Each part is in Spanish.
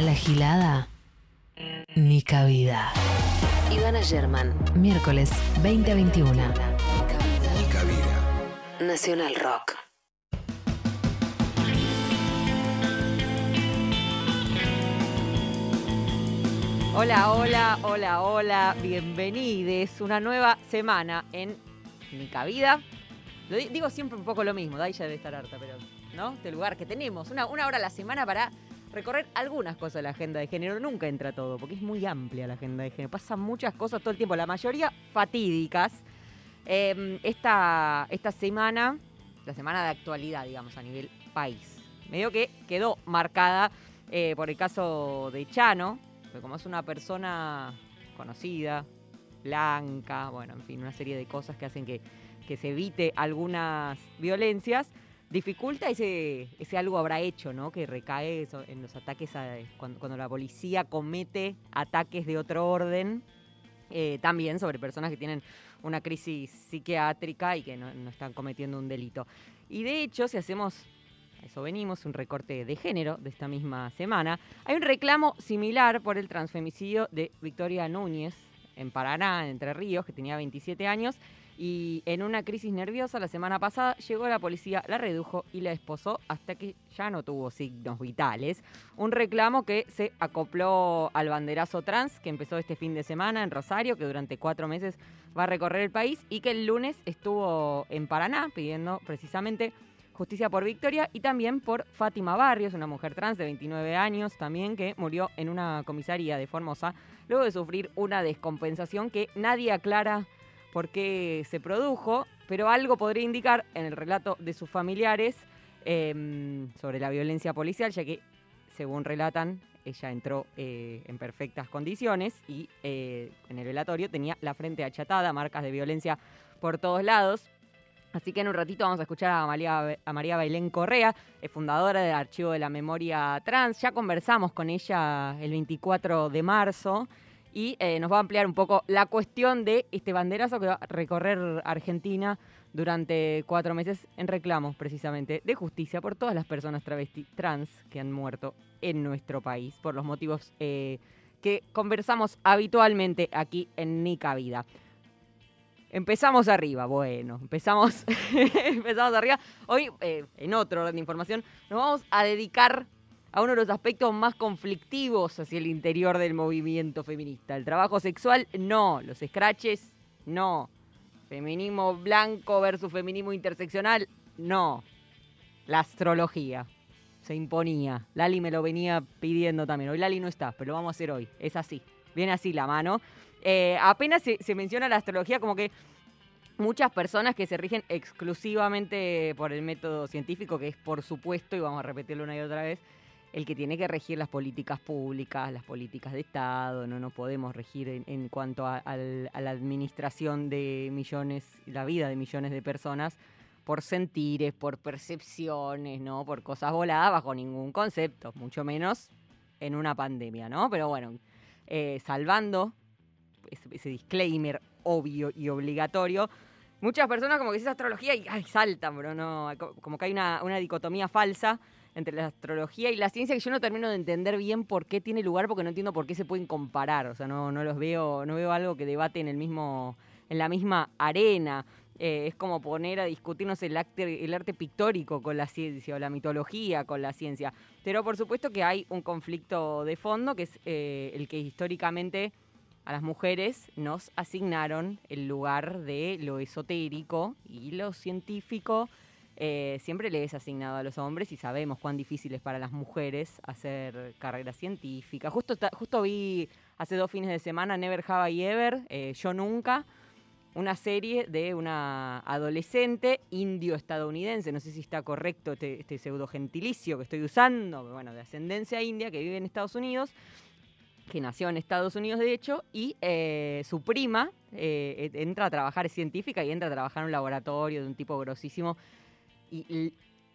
A la gilada, ni cabida. Ivana German, miércoles 20 a 21. Ni cabida. Nacional Rock. Hola, hola, hola, hola, bienvenides. Una nueva semana en Mi Cabida. Lo di- digo siempre un poco lo mismo, Dai ya debe estar harta, pero, ¿no? Este lugar que tenemos, una, una hora a la semana para recorrer algunas cosas de la agenda de género. Nunca entra todo, porque es muy amplia la agenda de género. Pasan muchas cosas todo el tiempo, la mayoría fatídicas. Eh, esta, esta semana, la semana de actualidad, digamos, a nivel país, medio que quedó marcada eh, por el caso de Chano, porque como es una persona conocida, blanca, bueno, en fin, una serie de cosas que hacen que, que se evite algunas violencias, dificulta ese, ese algo habrá hecho, ¿no? Que recae en los ataques, a- cuando, cuando la policía comete ataques de otro orden, eh, también sobre personas que tienen una crisis psiquiátrica y que no, no están cometiendo un delito. Y de hecho, si hacemos, a eso venimos, un recorte de género de esta misma semana, hay un reclamo similar por el transfemicidio de Victoria Núñez en Paraná, en Entre Ríos, que tenía 27 años. Y en una crisis nerviosa la semana pasada llegó la policía, la redujo y la esposó hasta que ya no tuvo signos vitales. Un reclamo que se acopló al banderazo trans que empezó este fin de semana en Rosario, que durante cuatro meses va a recorrer el país y que el lunes estuvo en Paraná pidiendo precisamente justicia por Victoria y también por Fátima Barrios, una mujer trans de 29 años también que murió en una comisaría de Formosa luego de sufrir una descompensación que nadie aclara por qué se produjo, pero algo podría indicar en el relato de sus familiares eh, sobre la violencia policial, ya que, según relatan, ella entró eh, en perfectas condiciones y eh, en el velatorio tenía la frente achatada, marcas de violencia por todos lados. Así que en un ratito vamos a escuchar a María, a María Bailén Correa, es fundadora del Archivo de la Memoria Trans. Ya conversamos con ella el 24 de marzo y eh, nos va a ampliar un poco la cuestión de este banderazo que va a recorrer Argentina durante cuatro meses en reclamo precisamente de justicia por todas las personas trans que han muerto en nuestro país por los motivos eh, que conversamos habitualmente aquí en Nica Vida. Empezamos arriba, bueno, empezamos, empezamos arriba. Hoy, eh, en otro orden de información, nos vamos a dedicar a uno de los aspectos más conflictivos hacia el interior del movimiento feminista. El trabajo sexual, no. Los scratches, no. Feminismo blanco versus feminismo interseccional, no. La astrología se imponía. Lali me lo venía pidiendo también. Hoy Lali no está, pero lo vamos a hacer hoy. Es así. Viene así la mano. Eh, apenas se, se menciona la astrología como que muchas personas que se rigen exclusivamente por el método científico, que es por supuesto, y vamos a repetirlo una y otra vez, el que tiene que regir las políticas públicas, las políticas de Estado, no nos podemos regir en, en cuanto a, al- a la administración de millones, la vida de millones de personas por sentires, por percepciones, ¿no? Por cosas voladas bajo ningún concepto, mucho menos en una pandemia, ¿no? Pero bueno, eh, salvando ese, disclaimer obvio y obligatorio, muchas personas como que dice astrología y ay, saltan, bro, no, co- como que hay una dicotomía falsa entre la astrología y la ciencia que yo no termino de entender bien por qué tiene lugar, porque no entiendo por qué se pueden comparar, o sea, no, no los veo, no veo algo que debate en el mismo, en la misma arena. Eh, es como poner a discutirnos el arte, el arte pictórico con la ciencia o la mitología con la ciencia. Pero por supuesto que hay un conflicto de fondo que es eh, el que históricamente a las mujeres nos asignaron el lugar de lo esotérico y lo científico eh, siempre le es asignado a los hombres y sabemos cuán difícil es para las mujeres hacer carrera científica. Justo, justo vi hace dos fines de semana Never Have I Ever, eh, Yo Nunca, una serie de una adolescente indio-estadounidense, no sé si está correcto este, este pseudo gentilicio que estoy usando, bueno, de ascendencia india, que vive en Estados Unidos, que nació en Estados Unidos de hecho, y eh, su prima e- entra a trabajar, es científica y entra a trabajar en un laboratorio de un tipo grosísimo. Y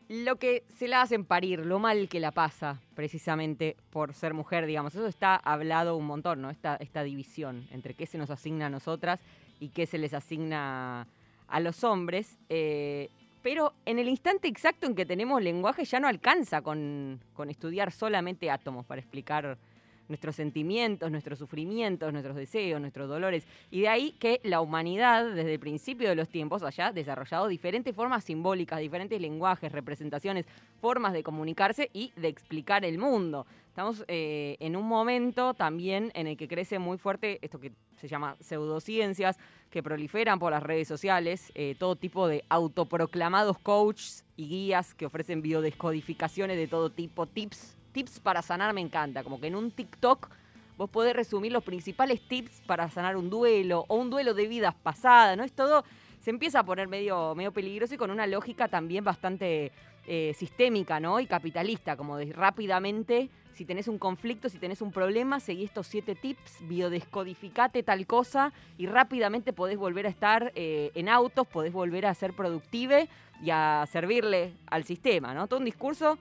lo que se la hacen parir, lo mal que la pasa precisamente por ser mujer, digamos, eso está hablado un montón, ¿no? Esta, esta división entre qué se nos asigna a nosotras y qué se les asigna a los hombres. eh, pero en el instante exacto en que tenemos lenguaje ya no alcanza con, con estudiar solamente átomos para explicar nuestros sentimientos, nuestros sufrimientos, nuestros deseos, nuestros dolores. Y de ahí que la humanidad, desde el principio de los tiempos, haya desarrollado diferentes formas simbólicas, diferentes lenguajes, representaciones, formas de comunicarse y de explicar el mundo. Estamos eh, en un momento también en el que crece muy fuerte esto que se llama pseudociencias, que proliferan por las redes sociales, eh, todo tipo de autoproclamados coaches y guías que ofrecen biodescodificaciones de todo tipo, tips tips para sanar me encanta. Como que en un TikTok vos podés resumir los principales tips para sanar un duelo o un duelo de vidas pasadas, ¿no? Es todo, se empieza a poner medio, medio peligroso y con una lógica también bastante eh, sistémica, ¿no? Y capitalista, como de rápidamente, si tenés un conflicto, si tenés un problema, seguí estos siete tips, biodescodificate tal cosa y rápidamente podés volver a estar eh, en autos, podés volver a ser productive y a servirle al sistema, ¿no? Todo un discurso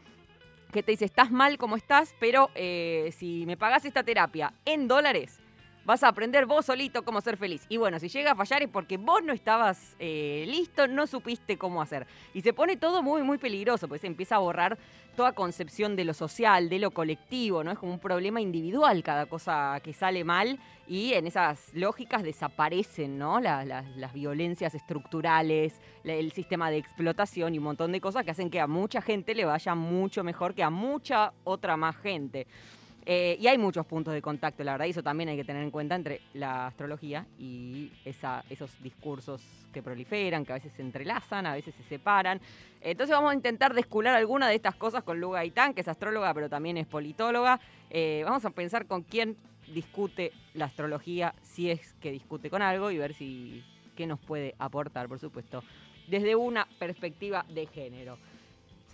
que te dice, estás mal como estás, pero eh, si me pagas esta terapia en dólares, vas a aprender vos solito cómo ser feliz. Y bueno, si llega a fallar es porque vos no estabas eh, listo, no supiste cómo hacer. Y se pone todo muy, muy peligroso, pues se empieza a borrar toda concepción de lo social, de lo colectivo, ¿no? Es como un problema individual cada cosa que sale mal y en esas lógicas desaparecen, ¿no? las violencias estructurales, el sistema de explotación y un montón de cosas que hacen que a mucha gente le vaya mucho mejor que a mucha otra más gente. Eh, y hay muchos puntos de contacto, la verdad, y eso también hay que tener en cuenta entre la astrología y esos discursos que proliferan, que a veces se entrelazan, a veces se separan. Entonces vamos a intentar descular alguna de estas cosas con Luga Itán, que es astróloga, pero también es politóloga. Eh, vamos a pensar con quién discute la astrología, si es que discute con algo, y ver si qué nos puede aportar, por supuesto, desde una perspectiva de género.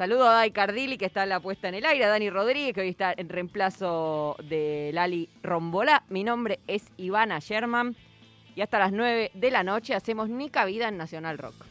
Saludo a Dai Cardili, que está la puesta en el aire, a Dani Rodríguez, que hoy está en reemplazo de Lali Rombolá. Mi nombre es Ivana Sherman y hasta las 9 de la noche hacemos Nica Vida en Nacional Rock.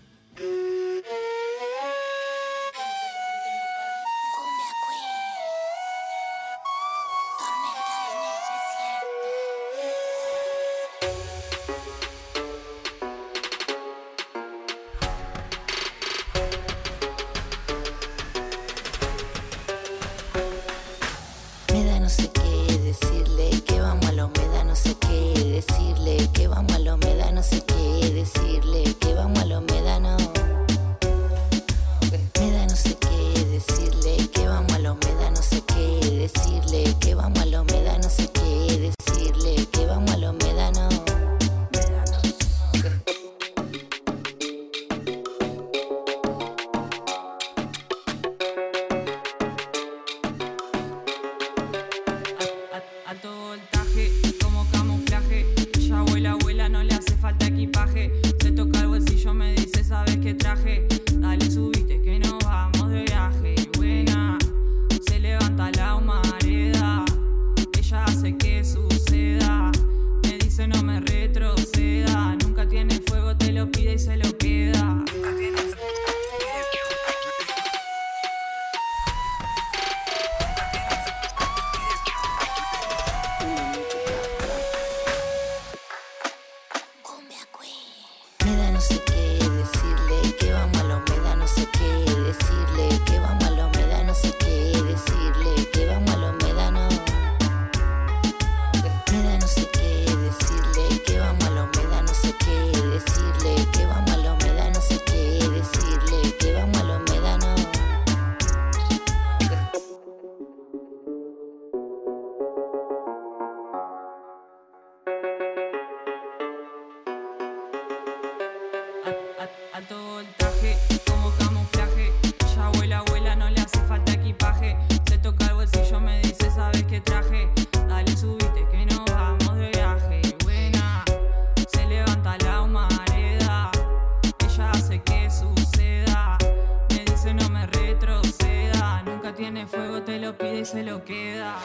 se lo queda.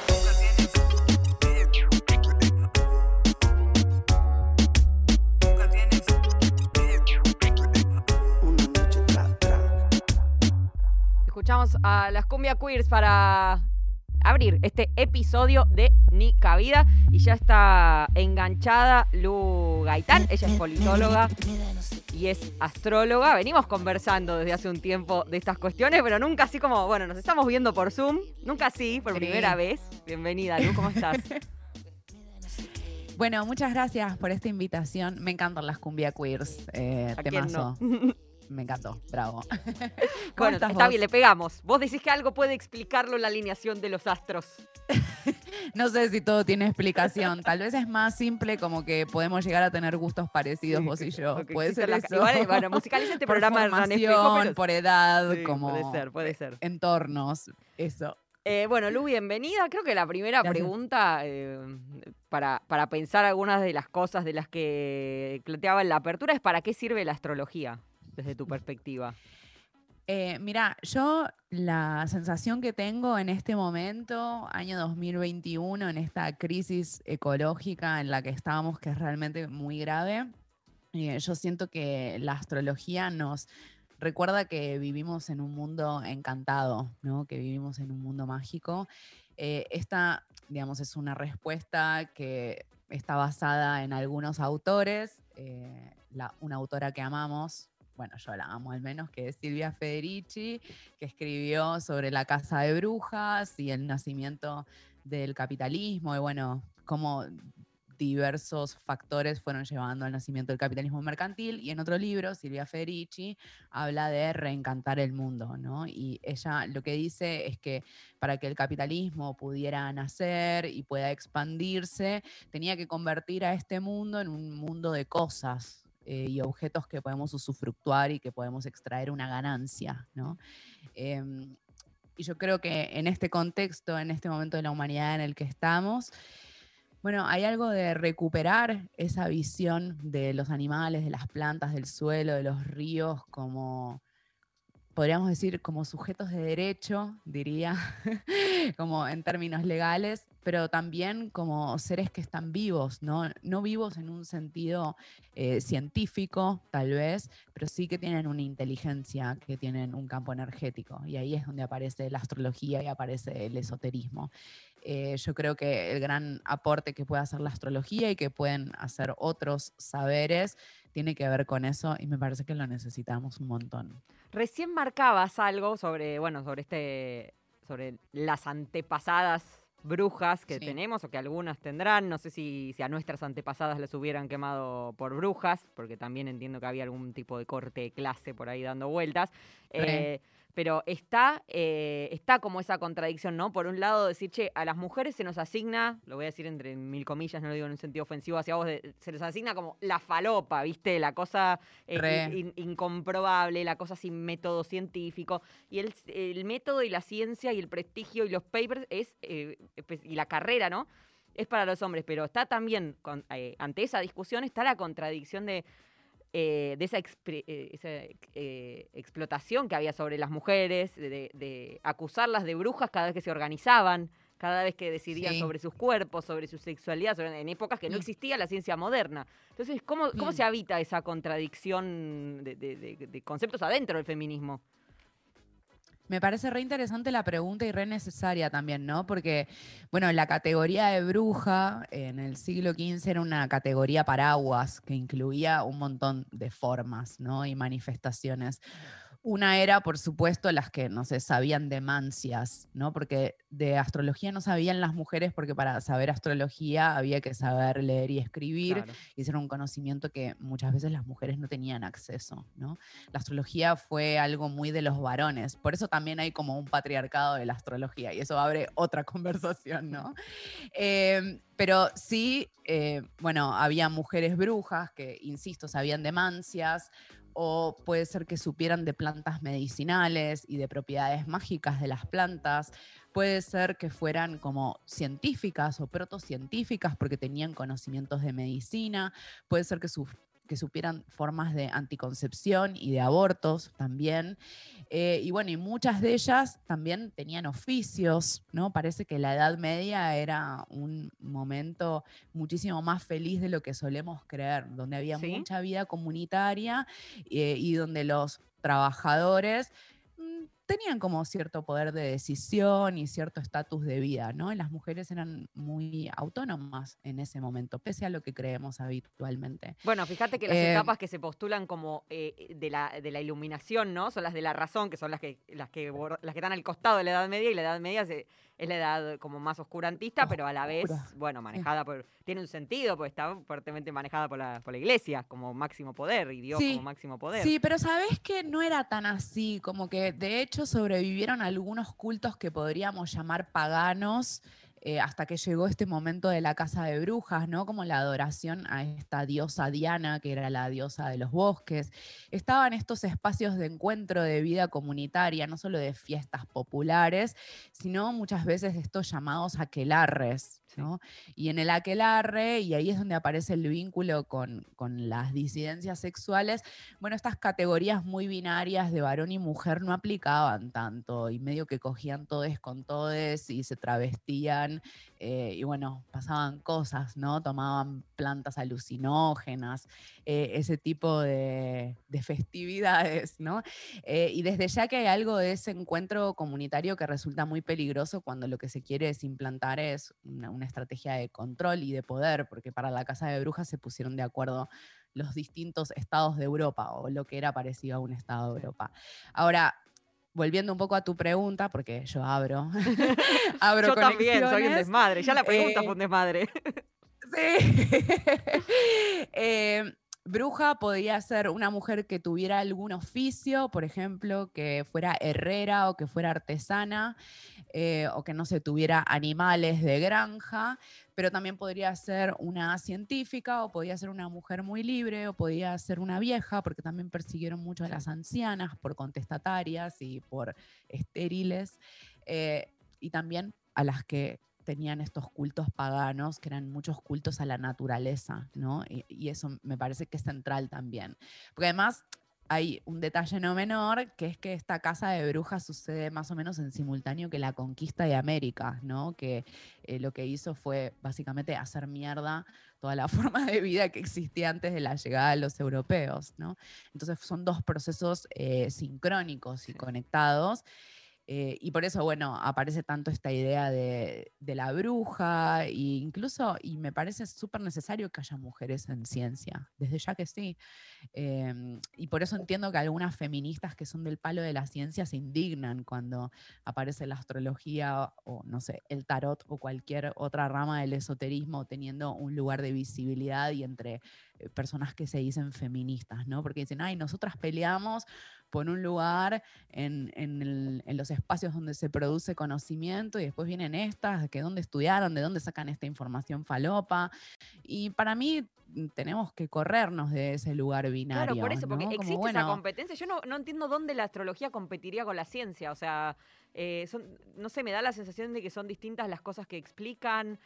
Escuchamos a las cumbia queers para abrir este episodio de Ni Cabida. Y ya está enganchada Lu Gaitán, ella es politóloga, y es astróloga. Venimos conversando desde hace un tiempo de estas cuestiones, pero nunca así como, bueno, nos estamos viendo por Zoom. Nunca así, por Sí. primera vez. Bienvenida, Lu, ¿cómo estás? Bueno, muchas gracias por esta invitación. Me encantan las cumbia queers. Eh, ¿A quién temazo. no? Me encantó, bravo. ¿Cómo Bueno, está vos? bien, le pegamos. Vos decís que algo puede explicarlo la alineación de los astros. No sé si todo tiene explicación. Tal vez es más simple como que podemos llegar a tener gustos parecidos Sí, vos y yo. Puede ser la- eso. igual, bueno, musicaliza este por programa formación, pero- por edad, Sí, como Puede ser, puede ser. entornos, eso. Eh, bueno, Lu, bienvenida. Creo que la primera Gracias. pregunta, eh, para, para pensar algunas de las cosas de las que planteaba en la apertura, es ¿para qué sirve la astrología desde tu perspectiva? Eh, mira, yo la sensación que tengo en este momento, año 2021, en esta crisis ecológica en la que estamos, que es realmente muy grave, eh, yo siento que la astrología nos recuerda que vivimos en un mundo encantado, ¿no? que vivimos en un mundo mágico. Eh, esta, digamos, es una respuesta que está basada en algunos autores. eh, la- una autora que amamos, bueno, yo la al menos, que es Silvia Federici, que escribió sobre la casa de brujas y el nacimiento del capitalismo y bueno, cómo diversos factores fueron llevando al nacimiento del capitalismo mercantil. Y en otro libro, Silvia Federici habla de reencantar el mundo, ¿no? Y ella lo que dice es que para que el capitalismo pudiera nacer y pueda expandirse, tenía que convertir a este mundo en un mundo de cosas, eh, y objetos que podemos usufructuar y que podemos extraer una ganancia, ¿no? Em, y yo creo que en este contexto, en este momento de la humanidad en el que estamos, bueno, hay algo de recuperar esa visión de los animales, de las plantas, del suelo, de los ríos, como, podríamos decir, como sujetos de derecho, diría, como en términos legales, pero también como seres que están vivos, ¿no? No vivos en un sentido eh, científico, tal vez, pero sí que tienen una inteligencia, que tienen un campo energético. Y ahí es donde aparece la astrología y aparece el esoterismo. Eh, yo creo que el gran aporte que puede hacer la astrología y que pueden hacer otros saberes tiene que ver con eso y me parece que lo necesitamos un montón. Recién marcabas algo sobre, bueno, sobre este, sobre las antepasadas brujas que Sí. tenemos o que algunas tendrán. No sé si, si a nuestras antepasadas les hubieran quemado por brujas, porque también entiendo que había algún tipo de corte de clase por ahí dando vueltas. Eh, pero está, eh, está como esa contradicción, ¿no? Por un lado, decir, che, a las mujeres se nos asigna, lo voy a decir entre mil comillas, no lo digo en un sentido ofensivo hacia vos, de- se les asigna como la falopa, ¿viste? La cosa eh, Re. in- in- incomprobable, la cosa sin método científico. Y el, el método y la ciencia y el prestigio y los papers es, eh, pues, y la carrera, ¿no? Es para los hombres, pero está también, con- ante esa discusión, está la contradicción de, eh, de esa, eh, esa, eh, explotación que había sobre las mujeres, de, acusarlas de brujas cada vez que se organizaban, cada vez que decidían Sí. sobre sus cuerpos, sobre su sexualidad, sobre- en épocas que no Mm. existía la ciencia moderna. Entonces, ¿cómo, cómo Mm. se habita esa contradicción de, de- de- de conceptos adentro del feminismo? Me parece re interesante la pregunta y re necesaria también, ¿no? Porque, bueno, la categoría de bruja en el siglo XV era una categoría paraguas que incluía un montón de formas, ¿no? Y manifestaciones. Una era, por supuesto, las que, no sé, sabían de mancias, ¿no? Porque de astrología no sabían las mujeres porque para saber astrología había que saber leer y escribir Claro. y ese era un conocimiento que muchas veces las mujeres no tenían acceso, ¿no? La astrología fue algo muy de los varones, por eso también hay como un patriarcado de la astrología y eso abre otra conversación, ¿no? Eh, pero sí, eh, bueno, había mujeres brujas que, insisto, sabían de mancias, o puede ser que supieran de plantas medicinales y de propiedades mágicas de las plantas. Puede ser que fueran como científicas o protocientíficas porque tenían conocimientos de medicina. Puede ser que, su- que supieran formas de anticoncepción y de abortos también. Eh, y bueno, y muchas de ellas también tenían oficios, ¿no? Parece que la Edad Media era un momento muchísimo más feliz de lo que solemos creer, donde había ¿Sí? mucha vida comunitaria eh, y donde los trabajadores tenían como cierto poder de decisión y cierto estatus de vida, ¿no? las mujeres eran muy autónomas en ese momento, pese a lo que creemos habitualmente. Bueno, fíjate que las Eh, etapas que se postulan como eh, de, la, de la iluminación, ¿no? Son las de la razón, que son las que, las que, las que están al costado de la Edad Media, y la Edad Media se- es la edad como más oscurantista, pero a la vez, Oscura. bueno, manejada por. Tiene un sentido, porque está fuertemente manejada por la, por la iglesia como máximo poder, y Dios Sí, como máximo poder. Sí, pero sabes que no era tan así, como que de hecho sobrevivieron algunos cultos que podríamos llamar paganos eh, hasta que llegó este momento de la casa de brujas, ¿no? Como la adoración a esta diosa Diana, que era la diosa de los bosques. Estaban estos espacios de encuentro de vida comunitaria, no solo de fiestas populares, sino muchas veces estos llamados aquelarres. Y en el aquelarre, y ahí es donde aparece el vínculo con, con las disidencias sexuales, bueno, estas categorías muy binarias de varón y mujer no aplicaban tanto y medio que cogían todes con todes y se travestían eh, y bueno, pasaban cosas, ¿no? Tomaban plantas alucinógenas, eh, ese tipo de, de festividades, ¿no? Eh, y desde ya que hay algo de ese encuentro comunitario que resulta muy peligroso cuando lo que se quiere es implantar es una, una estrategia de control y de poder, porque para la Casa de Brujas se pusieron de acuerdo los distintos estados de Europa o lo que era parecido a un estado de Europa. Ahora, volviendo un poco a tu pregunta, porque yo abro, abro Yo también soy un desmadre. Ya la pregunta Eh, fue un desmadre. Sí. Eh, bruja podía ser una mujer que tuviera algún oficio, por ejemplo, que fuera herrera o que fuera artesana, eh, o que no se tuviera animales de granja, pero también podría ser una científica, o podía ser una mujer muy libre, o podía ser una vieja, porque también persiguieron mucho a las ancianas por contestatarias y por estériles, eh, y también a las que tenían estos cultos paganos, que eran muchos cultos a la naturaleza, ¿no? Y, y eso me parece que es central también. Porque además hay un detalle no menor, que es que esta casa de brujas sucede más o menos en simultáneo que la conquista de América, ¿no? Que eh, lo que hizo fue básicamente hacer mierda toda la forma de vida que existía antes de la llegada de los europeos, ¿no? Entonces son dos procesos eh, sincrónicos y conectados. Eh, y por eso, bueno, aparece tanto esta idea de, la bruja, e incluso, y me parece súper necesario que haya mujeres en ciencia, desde ya que sí. Em, y por eso entiendo que algunas feministas que son del palo de la ciencia se indignan cuando aparece la astrología o, no sé, el tarot o cualquier otra rama del esoterismo teniendo un lugar de visibilidad y entre personas que se dicen feministas, ¿no? Porque dicen, ay, nosotras peleamos por un lugar en, en el- en los espacios donde se produce conocimiento y después vienen estas, que dónde estudiaron, de dónde sacan esta información falopa. Y para mí mm, tenemos que corrernos de ese lugar binario. Claro, por eso, porque ¿no? Como, existe esa competencia. Yo no, no entiendo dónde la astrología competiría con la ciencia. O sea, eh, son, no sé, me da la sensación de que son distintas las cosas que explican.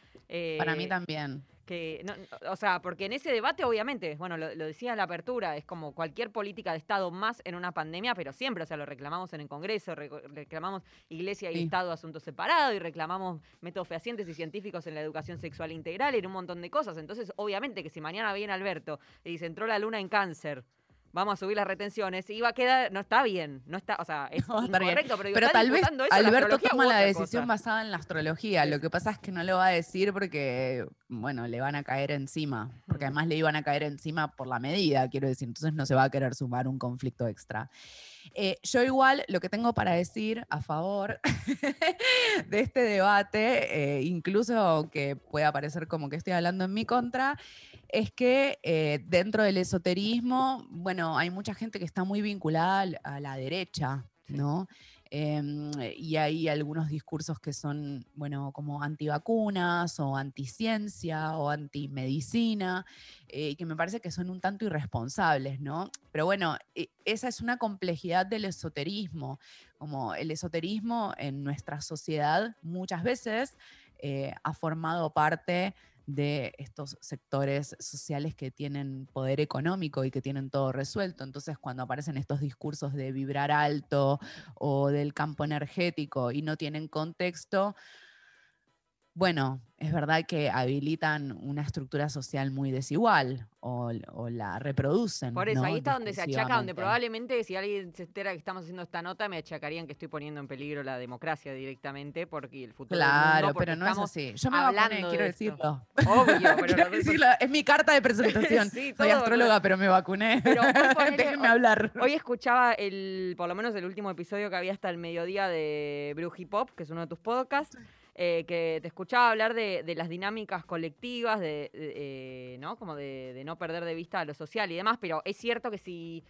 Para mí eh, también. que no- o sea, porque en ese debate, obviamente, bueno, lo, lo decía en la apertura, es como cualquier política de Estado más en una pandemia, pero siempre, o sea, lo reclamamos en el Congreso, reclamamos Iglesia y Sí. Estado asuntos separados y reclamamos métodos fehacientes y científicos en la educación sexual integral y en un montón de cosas. Entonces, obviamente que si mañana viene Alberto y dice, entró la luna en cáncer, vamos a subir las retenciones, y va a quedar, no está bien, no está, o sea, es No incorrecto, pero, digo, Pero ¿está tal vez eso Alberto toma la decisión cosa? basada en la astrología. Lo que pasa es que no lo va a decir porque, bueno, le van a caer encima. Porque Mm. además le iban a caer encima por la medida, quiero decir. Entonces no se va a querer sumar un conflicto extra. Eh, yo igual lo que tengo para decir a favor de este debate, eh, incluso aunque pueda parecer como que estoy hablando en mi contra, es que eh, dentro del esoterismo, bueno, hay mucha gente que está muy vinculada a la derecha, Sí. Em, y hay algunos discursos que son, bueno, como antivacunas o anticiencia o antimedicina, eh, que me parece que son un tanto irresponsables, ¿no? Pero bueno, e- esa es una complejidad del esoterismo, como el esoterismo en nuestra sociedad muchas veces eh, ha formado parte de estos sectores sociales que tienen poder económico y que tienen todo resuelto. Entonces, cuando aparecen estos discursos de vibrar alto o del campo energético y no tienen contexto, bueno, es verdad que habilitan una estructura social muy desigual o, o la reproducen. Por eso, ¿no? ahí está donde se achaca, donde probablemente si alguien se entera que estamos haciendo esta nota, me achacarían que estoy poniendo en peligro la democracia directamente porque el futuro del Claro, mundo, porque pero no es así. Yo me vacuné, quiero de decirlo. Obvio, pero Quiero decirlo, Es mi carta de presentación. Sí, Soy astróloga, pero me vacuné. Pero Déjenme hablar. Hoy escuchaba el, por lo menos el último episodio que había hasta el mediodía de Bruji Pop, que es uno de tus podcasts, eh, que te escuchaba hablar de, de las dinámicas colectivas, de, de, eh, ¿no? Como de, de no perder de vista lo social y demás, pero es cierto que si,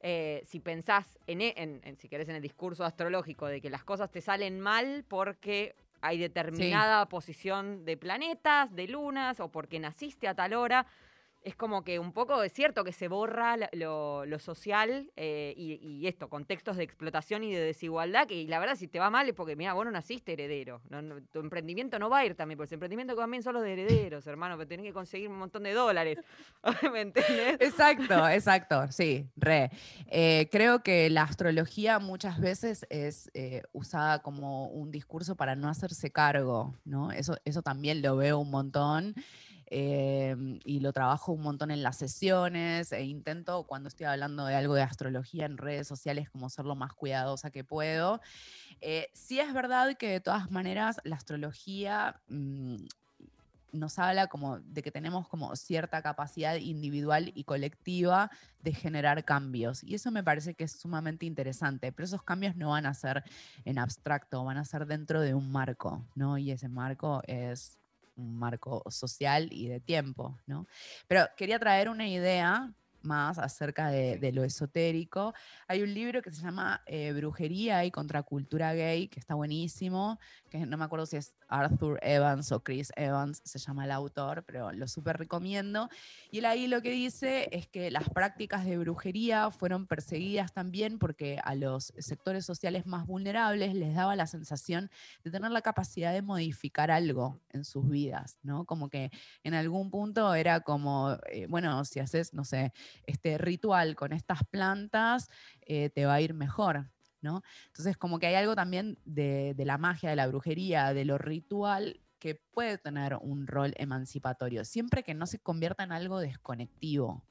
eh, si pensás en, e- en- en- si querés, en el discurso astrológico de que las cosas te salen mal porque hay determinada posición de planetas, de lunas, o porque naciste a tal hora, es como que un poco es cierto que se borra lo, lo social eh, y, y esto, contextos de explotación y de desigualdad, que y la verdad si te va mal es porque, mira, vos no naciste heredero, no- no- tu emprendimiento no va a ir también, porque ese emprendimiento también son los de herederos, hermano, pero tenés que conseguir un montón de dólares, ¿me entendés? Exacto, exacto, sí, re. Eh, creo que la astrología muchas veces es eh, usada como un discurso para no hacerse cargo, ¿no? Eso, eso también lo veo un montón eh, y lo trabajo un montón en las sesiones e intento cuando estoy hablando de algo de astrología en redes sociales como ser lo más cuidadosa que puedo. Eh, sí es verdad que de todas maneras la astrología... mm, nos habla como de que tenemos como cierta capacidad individual y colectiva de generar cambios. Y eso me parece que es sumamente interesante, pero esos cambios no van a ser en abstracto, van a ser dentro de un marco, ¿no? Y ese marco es un marco social y de tiempo, ¿no? Pero quería traer una idea más acerca de, de lo esotérico. Hay un libro que se llama eh, Brujería y Contracultura Gay, que está buenísimo, que no me acuerdo si es Arthur Evans o Chris Evans, se llama el autor, pero lo súper recomiendo. Y él ahí lo que dice es que las prácticas de brujería fueron perseguidas también porque a los sectores sociales más vulnerables les daba la sensación de tener la capacidad de modificar algo en sus vidas, ¿no? Como que en algún punto era como, eh, bueno, si haces, no sé, este ritual con estas plantas, eh, te va a ir mejor, ¿no? Entonces, como que hay algo también de, de la magia, de la brujería, de lo ritual que puede tener un rol emancipatorio, siempre que no se convierta en algo desconectivo.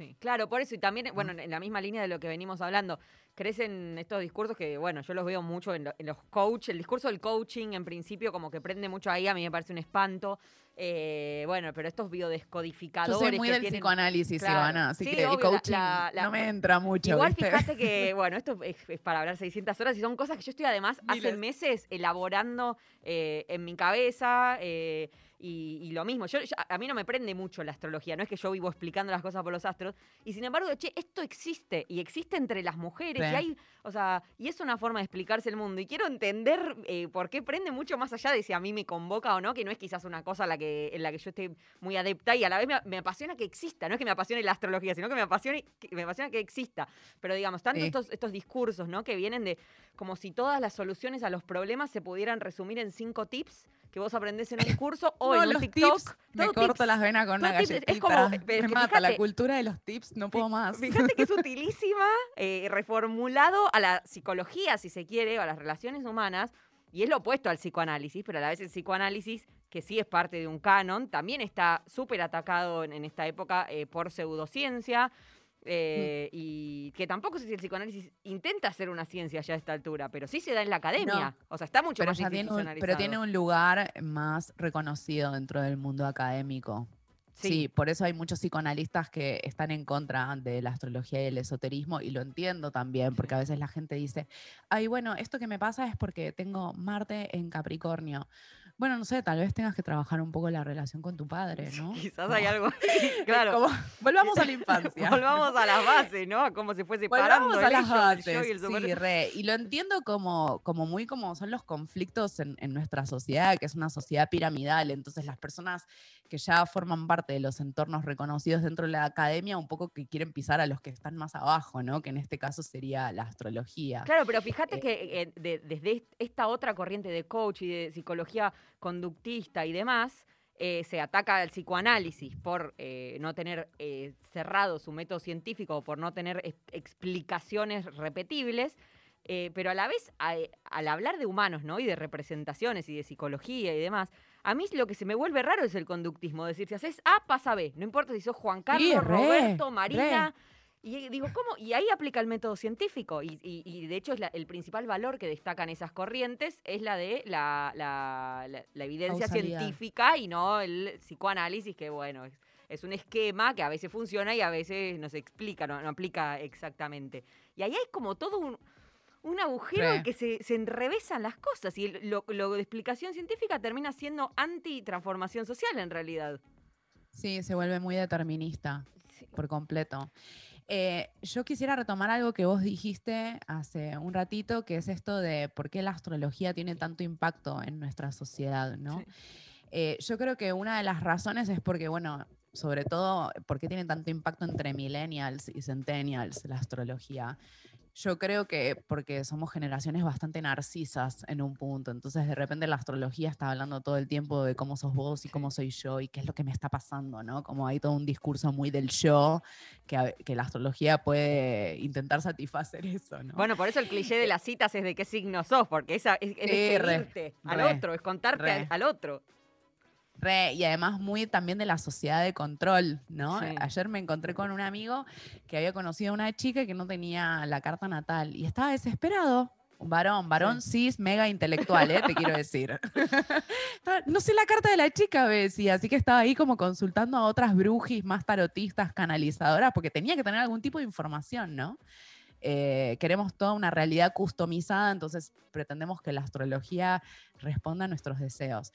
Sí, claro, por eso, y también, bueno, en la misma línea de lo que venimos hablando, crecen estos discursos que, bueno, yo los veo mucho en, lo- en los coach, el discurso del coaching en principio como que prende mucho ahí, a mí me parece un espanto, eh, bueno, pero estos Yo biodescodificadores soy muy que del tienen- psicoanálisis, Claro. Ivana, así Sí, que el obvio, coaching la- la- no me entra mucho. Igual ¿viste? fíjate que, bueno, esto es, es para hablar 600 horas y son cosas que yo estoy además hace meses elaborando eh, en mi cabeza eh, y, y lo mismo. Yo, yo- a mí no me prende mucho la astrología, no es que yo vivo explicando las cosas por los astros y sin embargo, che, esto existe y existe entre las mujeres Sí. y hay, o sea, y es una forma de explicarse el mundo y quiero entender eh, por qué prende mucho más allá de si a mí me convoca o no, que no es quizás una cosa a la que, en la que yo esté muy adepta y a la vez me, me apasiona que exista, no es que me apasione la astrología, sino que me apasione que, me apasiona que exista. Pero digamos, tanto Sí. estos, estos discursos, ¿no? Que vienen de como si todas las soluciones a los problemas se pudieran resumir en cinco tips que vos aprendés en un curso o No, en los TikTok. tips, me corto las venas con una tips, es como- es me mata la cultura de los tips, no puedo más. Fíjate que es utilísima, eh, reformulado a la psicología, si se quiere, o a las relaciones humanas, y es lo opuesto al psicoanálisis, pero a la vez el psicoanálisis, que sí es parte de un canon, también está súper atacado en, en esta época eh, por pseudociencia. Eh, y que tampoco sé si el psicoanálisis intenta ser una ciencia ya a esta altura, pero sí se da en la academia. O sea, está mucho pero más tiene un, pero tiene un lugar más reconocido dentro del mundo académico. Sí. por eso hay muchos psicoanalistas que están en contra de la astrología y el esoterismo y lo entiendo también, porque a veces la gente dice, ay, bueno, esto que me pasa es porque tengo Marte en Capricornio. Bueno, no sé, tal vez tengas que trabajar un poco la relación con tu padre, ¿no? Quizás hay algo. claro. Como- volvamos a la infancia. Volvamos a las bases, ¿no? A cómo se fuese Volvamos parando a las el bases. y el super- Sí, re. Y lo entiendo como, como muy como son los conflictos en, en nuestra sociedad, que es una sociedad piramidal. Entonces las personas que ya forman parte de los entornos reconocidos dentro de la academia, un poco que quieren pisar a los que están más abajo, ¿no? Que en este caso sería la astrología. Claro, pero fíjate Eh, que eh, de- desde est- esta otra corriente de coach y de psicología conductista y demás, eh, se ataca al psicoanálisis por eh, no tener eh, cerrado su método científico o por no tener ex- explicaciones repetibles. Eh, pero a la vez, a- al hablar de humanos, ¿no? Y de representaciones y de psicología y demás, a mí lo que se me vuelve raro es el conductismo. Decir, si haces A, pasa B. No importa si sos Juan Carlos, re, Roberto, Marina. Y digo, ¿cómo? Y ahí aplica el método científico. Y, y- y de hecho, es la- el principal valor que destacan esas corrientes es la de la, la- evidencia Causalidad. científica y no el psicoanálisis, que bueno, es, es un esquema que a veces funciona y a veces no se explica, no, no aplica exactamente. Y ahí hay como todo un, un agujero en que se, se enrevesan las cosas. Y el- lo, lo de explicación científica termina siendo anti-transformación social en realidad. Sí, se vuelve muy determinista Sí. por completo. Eh, yo quisiera retomar algo que vos dijiste hace un ratito, que es esto de por qué la astrología tiene tanto impacto en nuestra sociedad, ¿no? Sí. Eh, yo creo que una de las razones es porque, bueno, sobre todo, ¿por qué tiene tanto impacto entre millennials y centennials la astrología? Yo creo que porque somos generaciones bastante narcisas en un punto, entonces de repente la astrología está hablando todo el tiempo de cómo sos vos y cómo soy yo y qué es lo que me está pasando, ¿no? Como hay todo un discurso muy del yo, que, que la astrología puede intentar satisfacer eso, ¿no? Bueno, por eso el cliché de las citas es de qué signo sos, porque esa es, es Sí, re, describirte al re, otro, es contarte al otro. Re, y además muy también de la sociedad de control, ¿no? Sí. Ayer me encontré con un amigo que había conocido a una chica que no tenía la carta natal y estaba desesperado. Un varón, varón cis, mega intelectual, ¿eh? te quiero decir. No sé la carta de la chica, decía, así que estaba ahí como consultando a otras brujis más tarotistas, canalizadoras, porque tenía que tener algún tipo de información, ¿no? Eh, queremos toda una realidad customizada, entonces pretendemos que la astrología responda a nuestros deseos.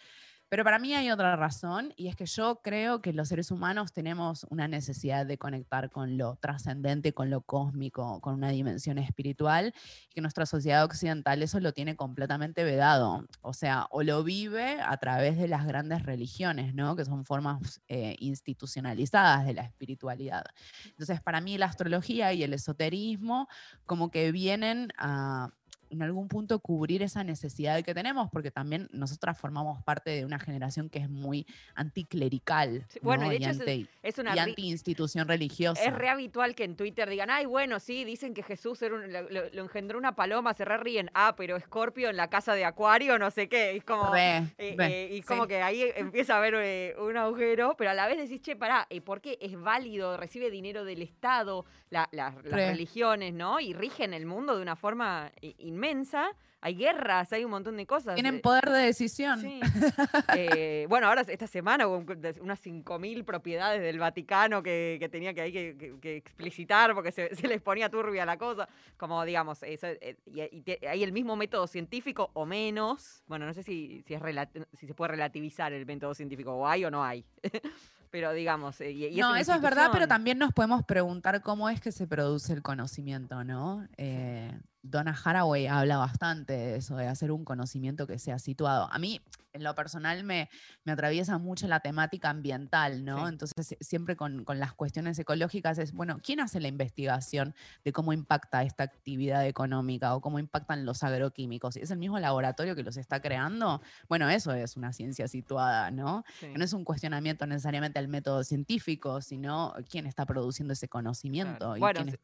Pero para mí hay otra razón y es que yo creo que los seres humanos tenemos una necesidad de conectar con lo trascendente, con lo cósmico, con una dimensión espiritual y que nuestra sociedad occidental eso lo tiene completamente vedado. O sea, o lo vive a través de las grandes religiones, ¿no? Que son formas eh, institucionalizadas de la espiritualidad. Entonces, para mí la astrología y el esoterismo como que vienen a en algún punto cubrir esa necesidad que tenemos, porque también nosotras formamos parte de una generación que es muy anticlerical Sí, bueno, ¿no? de y, hecho anti, Es una y ri- anti-institución religiosa. Es re habitual que en Twitter digan, ay, bueno, sí, dicen que Jesús era un- lo, engendró una paloma, se re ríen. Ah, pero Escorpio en la casa de Acuario, no sé qué. Es como. Re, eh, re, eh, y como sí. que ahí empieza a haber eh, un agujero, pero a la vez decís, che, pará, ¿por qué es válido? Recibe dinero del Estado, la- la- las Re. religiones, ¿no? Y rigen el mundo de una forma eh, inmensa. Hay guerras, hay un montón de cosas. Tienen eh, poder de decisión. Sí. Eh, bueno, ahora esta semana hubo unas 5.000 propiedades del Vaticano que, que tenía que, explicitar porque se, se les ponía turbia la cosa. Como digamos, eso, eh, y, y te- hay el mismo método científico o menos. Bueno, no sé si, si, es si se puede relativizar el método científico, o hay o no hay. pero digamos, y, y no, eso es verdad, pero también nos podemos preguntar cómo es que se produce el conocimiento, ¿no? Eh, Donna Haraway habla bastante de eso, de hacer un conocimiento que sea situado. A mí, en lo personal, me, me atraviesa mucho la temática ambiental, ¿no? Sí. Entonces, si- siempre con, con las cuestiones ecológicas es, bueno, ¿quién hace la investigación de cómo impacta esta actividad económica o cómo impactan los agroquímicos? ¿Es el mismo laboratorio que los está creando? Bueno, eso es una ciencia situada, ¿no? Sí. no es un cuestionamiento necesariamente al método científico, sino quién está produciendo ese conocimiento y Bueno, quién, es-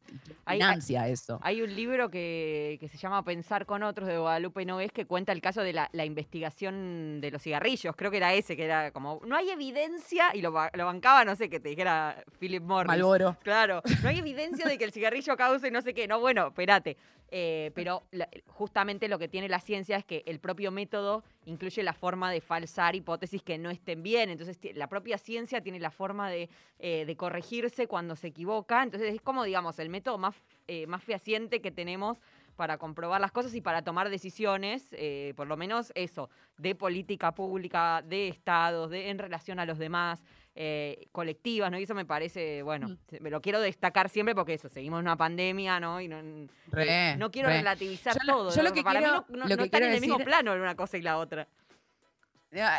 quién hay- eso. Hay un libro que, que se llama Pensar con otros de Guadalupe Nogués que cuenta el caso de la, la investigación de los cigarrillos. Creo que era ese, que era como, no hay evidencia, y lo, ba- lo bancaba, no sé, que te dijera Philip Morris. Malboro. Claro, no hay evidencia de que el cigarrillo cause no sé qué. No, bueno, espérate. Eh, pero la- justamente lo que tiene la ciencia es que el propio método incluye la forma de falsar hipótesis que no estén bien. Entonces, la propia ciencia tiene la forma de, eh, de corregirse cuando se equivoca. Entonces, es como, digamos, el método más, eh, más fehaciente que tenemos para comprobar las cosas y para tomar decisiones, eh, por lo menos eso, de política pública, de estados, de, en relación a los demás, eh, colectivas, ¿no? Y eso me parece, bueno, Mm. me lo quiero destacar siempre porque eso, seguimos en una pandemia, ¿no? Y no, eh, Re, no quiero re. relativizar Yo lo- todo. yo lo ¿no? que para quiero- mí no, no- lo no que están en el mismo decir- plano una cosa y la otra.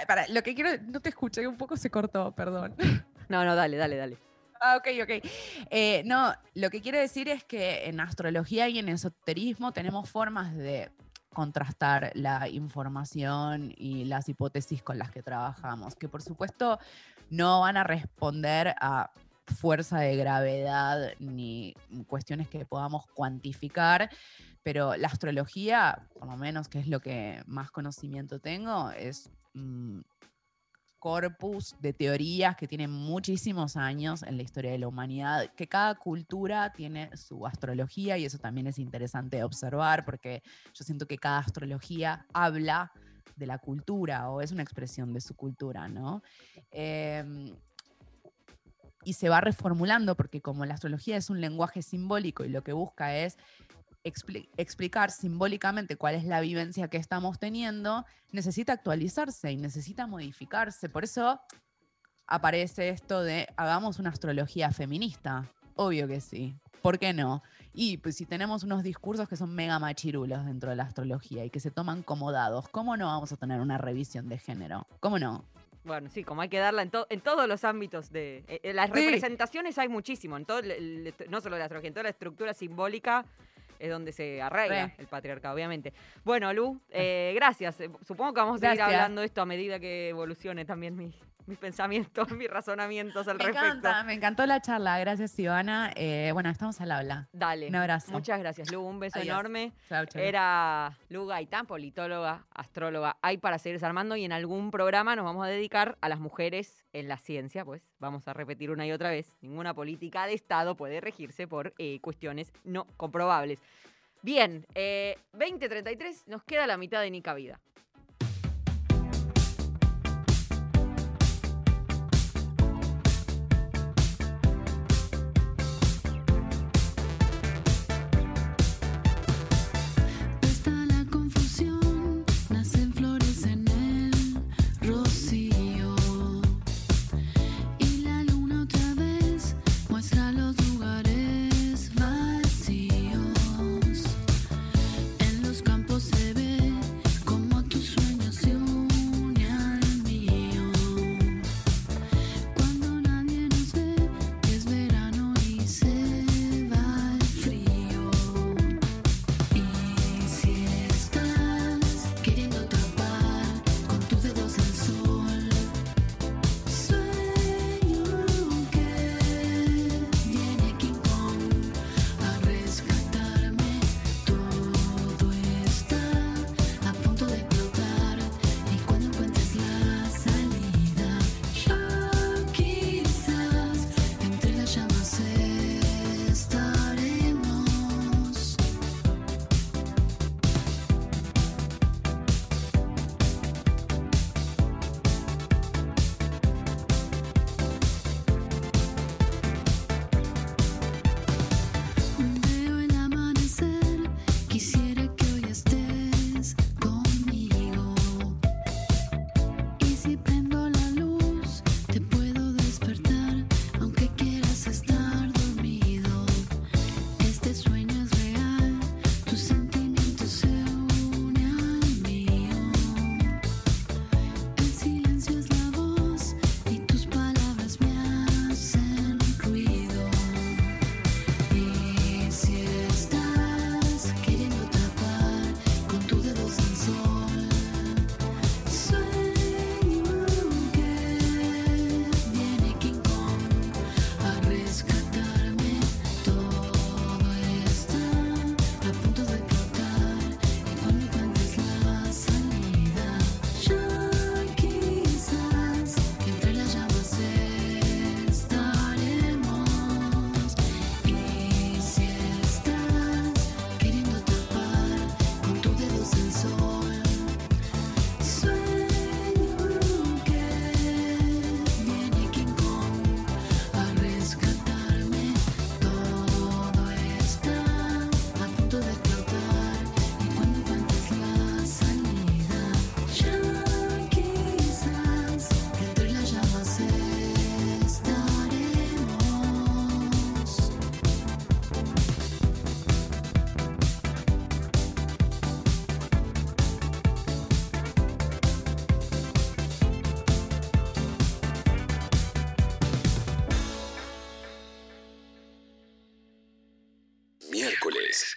Para, lo que quiero, no te escuché, un poco se cortó, perdón. No, no, dale, dale, dale. Ah, ok, ok. Eh, no, lo que quiero decir es que en astrología y en esoterismo tenemos formas de contrastar la información y las hipótesis con las que trabajamos, que por supuesto no van a responder a fuerza de gravedad ni cuestiones que podamos cuantificar, pero la astrología, por lo menos que es lo que más conocimiento tengo, es un corpus de teorías que tiene muchísimos años en la historia de la humanidad, que cada cultura tiene su astrología y eso también es interesante observar porque yo siento que cada astrología habla de la cultura o es una expresión de su cultura, ¿no? Em, y se va reformulando porque como la astrología es un lenguaje simbólico y lo que busca es explicar simbólicamente cuál es la vivencia que estamos teniendo, necesita actualizarse y necesita modificarse. Por eso aparece esto de hagamos una astrología feminista. Obvio que sí. ¿Por qué no? Y pues si tenemos unos discursos que son mega machirulos dentro de la astrología y que se toman como dados, ¿cómo no vamos a tener una revisión de género? ¿Cómo no? Bueno, sí, como hay que darla en, en todos los ámbitos de... Eh, eh, las representaciones hay muchísimo, en todo, no solo la astrología, en toda la estructura simbólica es donde se arraiga el patriarcado, obviamente. Bueno, Lu, eh, gracias. Supongo que vamos a seguir hablando de esto a medida que evolucione también mi, mis pensamientos, mis razonamientos al me respecto. Encanta, me encantó la charla. Gracias, Ivana. Eh, bueno, estamos al habla. Dale. Un abrazo. Muchas gracias, Lu. Un beso enorme. Chau, chau. Era Lu Gaitán, politóloga, astróloga. Hay para seguir desarmando y en algún programa nos vamos a dedicar a las mujeres en la ciencia, pues vamos a repetir una y otra vez. Ninguna política de Estado puede regirse por eh, cuestiones no comprobables. Bien, eh, 2033, nos queda la mitad de Nica Vida.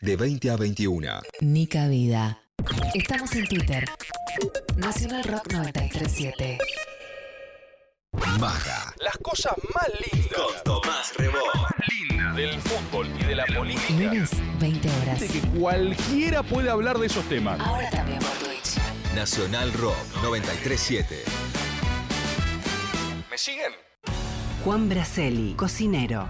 De 20 a 21. Nica Vida. Estamos en Twitter. Nacional Rock 937. Maja. las cosas más lindas. Con Tomás Rebó. Linda. Del fútbol y de la política. Lunes, 20 horas. De que cualquiera puede hablar de esos temas. Ahora también por Twitch. Nacional Rock 937. ¿Me siguen? Juan Braceli, cocinero.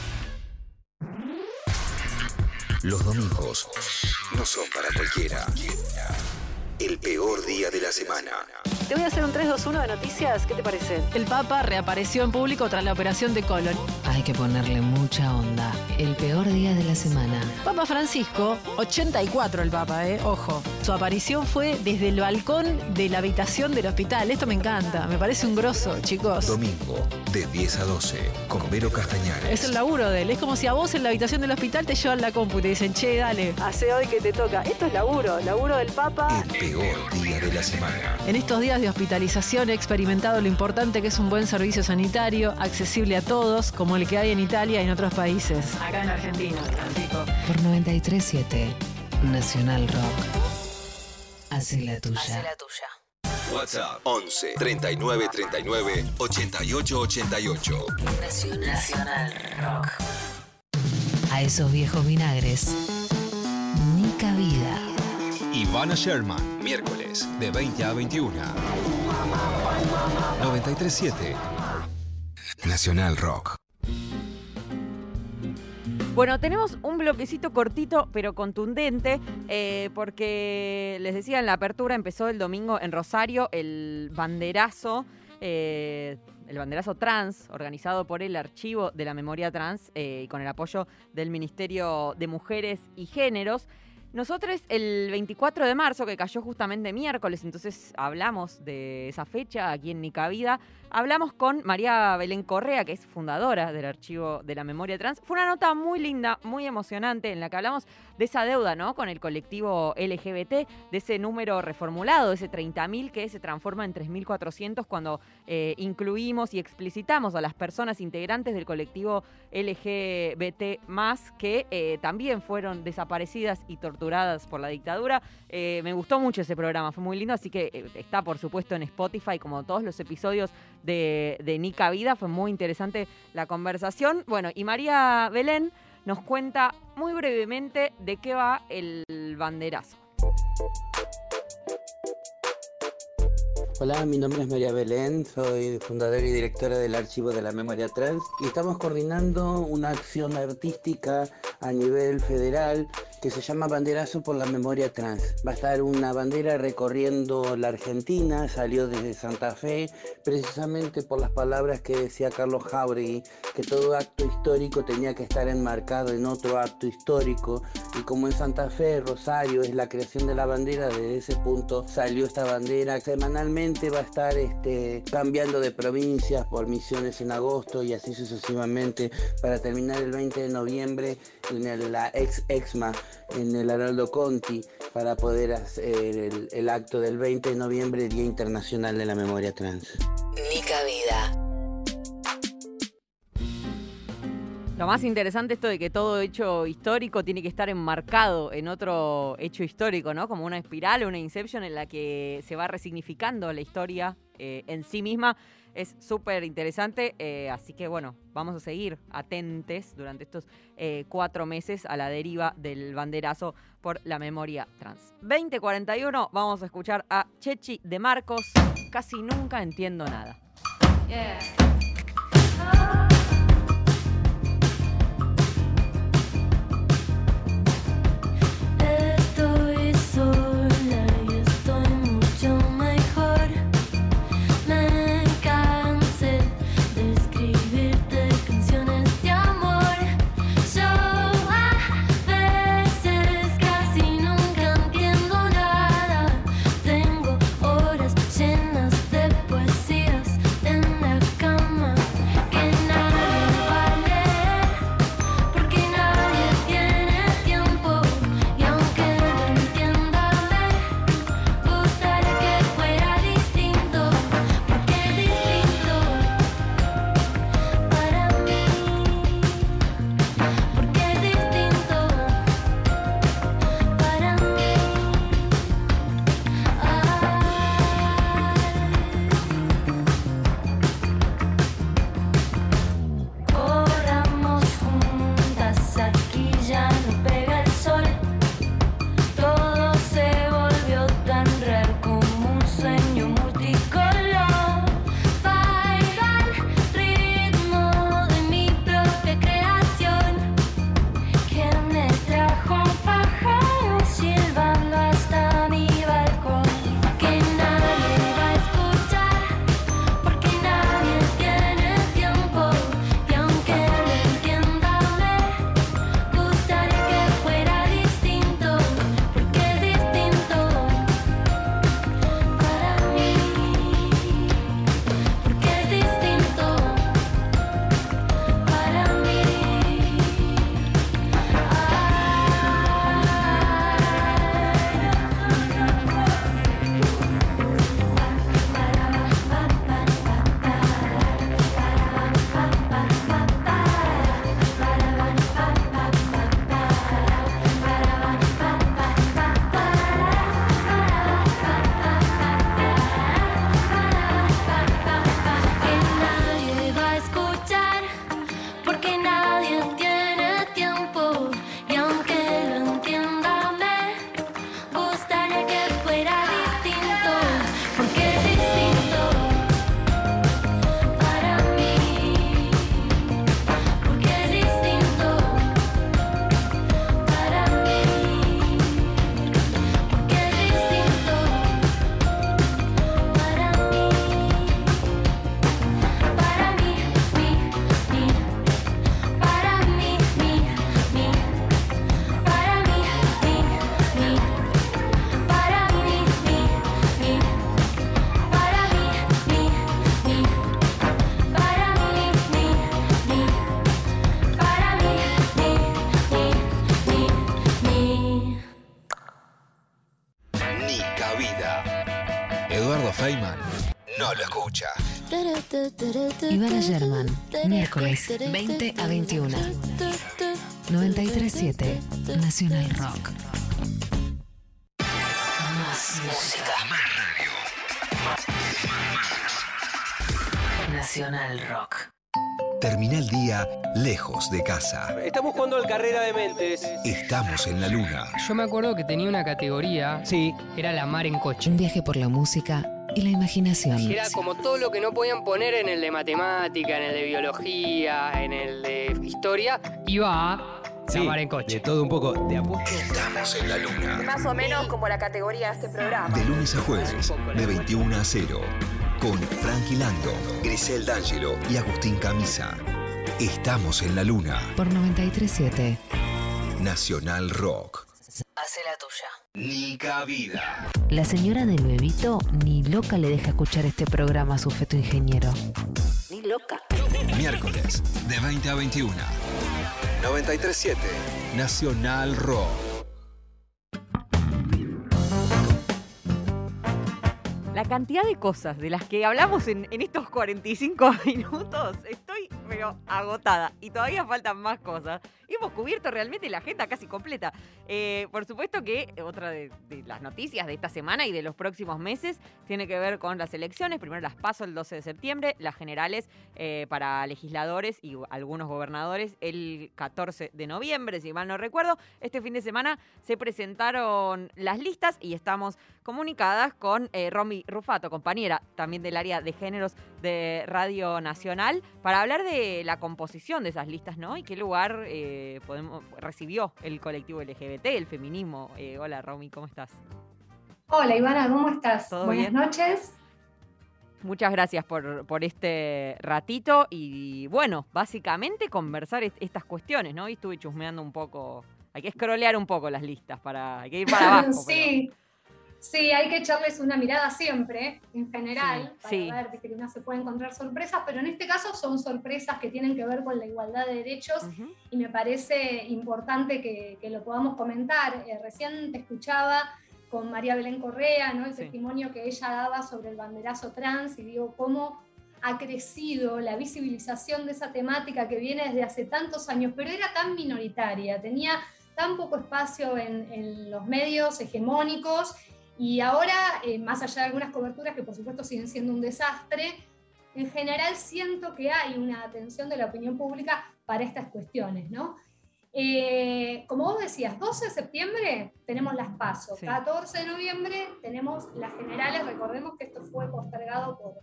Los domingos no son para cualquiera. El peor día de la semana. Te voy a hacer un 3-2-1 de noticias. ¿Qué te parece? El Papa reapareció en público tras la operación de colon. Hay que ponerle mucha onda. El peor día de la semana. Papa Francisco, 84 el Papa, eh, ojo. Su aparición fue desde el balcón de la habitación del hospital. Esto me encanta, me parece un grosso, chicos. Domingo, de 10 a 12, con Vero Castañares. Es el laburo de él. Es como si a vos en la habitación del hospital te llevan la compu y te dicen, che, dale, hace hoy que te toca. Esto es laburo, laburo del Papa. El peor día de la semana. En estos días de hospitalización he experimentado lo importante que es un buen servicio sanitario, accesible a todos, como el que hay en Italia y en otros países. Acá en Argentina, Francisco. Por 93.7. Nacional Rock. Hace la tuya. WhatsApp 11 39 39 88 88. Nacional Rock. A esos viejos vinagres. Ni cabida. Ivana Sherman, miércoles de 20 a 21. 937. Nacional Rock. Bueno, tenemos un bloquecito cortito pero contundente eh, porque les decía en la apertura empezó el domingo en Rosario el banderazo, eh, el banderazo trans organizado por el Archivo de la Memoria Trans eh, y con el apoyo del Ministerio de Mujeres y Géneros. Nosotros el 24 de marzo, que cayó justamente miércoles, entonces hablamos de esa fecha aquí en Nica Vida, hablamos con María Belén Correa, que es fundadora del Archivo de la Memoria Trans. Fue una nota muy linda, muy emocionante, en la que hablamos de esa deuda, ¿no? Con el colectivo LGBT, de ese número reformulado, ese 30.000 que se transforma en 3.400 cuando eh, incluimos y explicitamos a las personas integrantes del colectivo LGBT, que eh, también fueron desaparecidas y torturadas por la dictadura. Eh, me gustó mucho ese programa, fue muy lindo, así que está por supuesto en Spotify, como todos los episodios de, Nica Vida. Fue muy interesante la conversación. Bueno, y María Belén nos cuenta muy brevemente de qué va el banderazo. Hola, mi nombre es María Belén, soy fundadora y directora del Archivo de la Memoria Trans y estamos coordinando una acción artística a nivel federal que se llama Banderazo por la Memoria Trans. Va a estar una bandera recorriendo la Argentina, salió desde Santa Fe, precisamente por las palabras que decía Carlos Jauregui, que todo acto histórico tenía que estar enmarcado en otro acto histórico y como en Santa Fe, Rosario es la creación de la bandera, desde ese punto salió esta bandera. Semanalmente va a estar este, cambiando de provincias por misiones en agosto y así sucesivamente para terminar el 20 de noviembre en la ex Exma en el Araldo Conti para poder hacer el, el acto del 20 de noviembre, Día Internacional de la Memoria Trans. Nica Vida. Lo más interesante esto de que todo hecho histórico tiene que estar enmarcado en otro hecho histórico, ¿no? Como una espiral, una inception en la que se va resignificando la historia eh, en sí misma. Es súper interesante, eh, así que bueno, vamos a seguir atentes durante estos eh, cuatro meses a la deriva del banderazo por la memoria trans. 2041, vamos a escuchar a Chechi de Marcos. Casi nunca entiendo nada. Ivana German, miércoles 20 a 21. 937 Nacional Rock. Más música. Más radio. Nacional Rock. Termina el día lejos de casa. Estamos jugando al carrera de mentes. Estamos en la luna. Yo me acuerdo que tenía una categoría. Sí. Era la mar en coche. Un viaje por la música y la imaginación. Era como todo lo que no podían poner en el de matemática, en el de biología, en el de historia, iba a Sí, en coche. De todo un poco. Te apuesto. Estamos en la luna. Más o menos como la categoría de este programa. De lunes a jueves, de 21 a 0. Con Frankie Lando, Grisel D'Angelo y Agustín Camisa. Estamos en la luna. Por 937. Nacional Rock. Hace la tuya. Ni cabida. La señora del bebito ni loca le deja escuchar este programa a su feto ingeniero. Ni loca. Miércoles, de 20 a 21. 937. Nacional Rock. La cantidad de cosas de las que hablamos en, en estos 45 minutos, estoy pero agotada y todavía faltan más cosas. Hemos cubierto realmente la agenda casi completa. Eh, por supuesto que otra de, las noticias de esta semana y de los próximos meses tiene que ver con las elecciones. Primero las paso el 12 de septiembre, las generales eh, para legisladores y algunos gobernadores el 14 de noviembre, si mal no recuerdo. Este fin de semana se presentaron las listas y estamos comunicadas con eh, Romy Rufato, compañera también del área de géneros de Radio Nacional, para hablar de la composición de esas listas, ¿no? Y qué lugar eh, podemos, recibió el colectivo LGBT, el feminismo. Eh, hola Romy, ¿cómo estás? Hola Ivana, ¿cómo estás? ¿Todo Buenas bien? noches. Muchas gracias por, por este ratito y bueno, básicamente conversar est- estas cuestiones, ¿no? Y estuve chusmeando un poco, hay que scrollear un poco las listas, para, hay que ir para abajo. sí, sí, hay que echarles una mirada siempre, en general, Sí, para sí. ver que no se puede encontrar sorpresas, pero en este caso son sorpresas que tienen que ver con la igualdad de derechos y me parece importante que, que lo podamos comentar. Eh, recién te escuchaba con María Belén Correa, ¿no? el Sí. testimonio que ella daba sobre el banderazo trans y digo cómo ha crecido la visibilización de esa temática que viene desde hace tantos años, pero era tan minoritaria, tenía tan poco espacio en, en los medios hegemónicos y ahora, eh, más allá de algunas coberturas que por supuesto siguen siendo un desastre, en general siento que hay una atención de la opinión pública para estas cuestiones, ¿no? Eh, como vos decías, 12 de septiembre tenemos las PASO, Sí. 14 de noviembre tenemos las generales, recordemos que esto fue postergado por,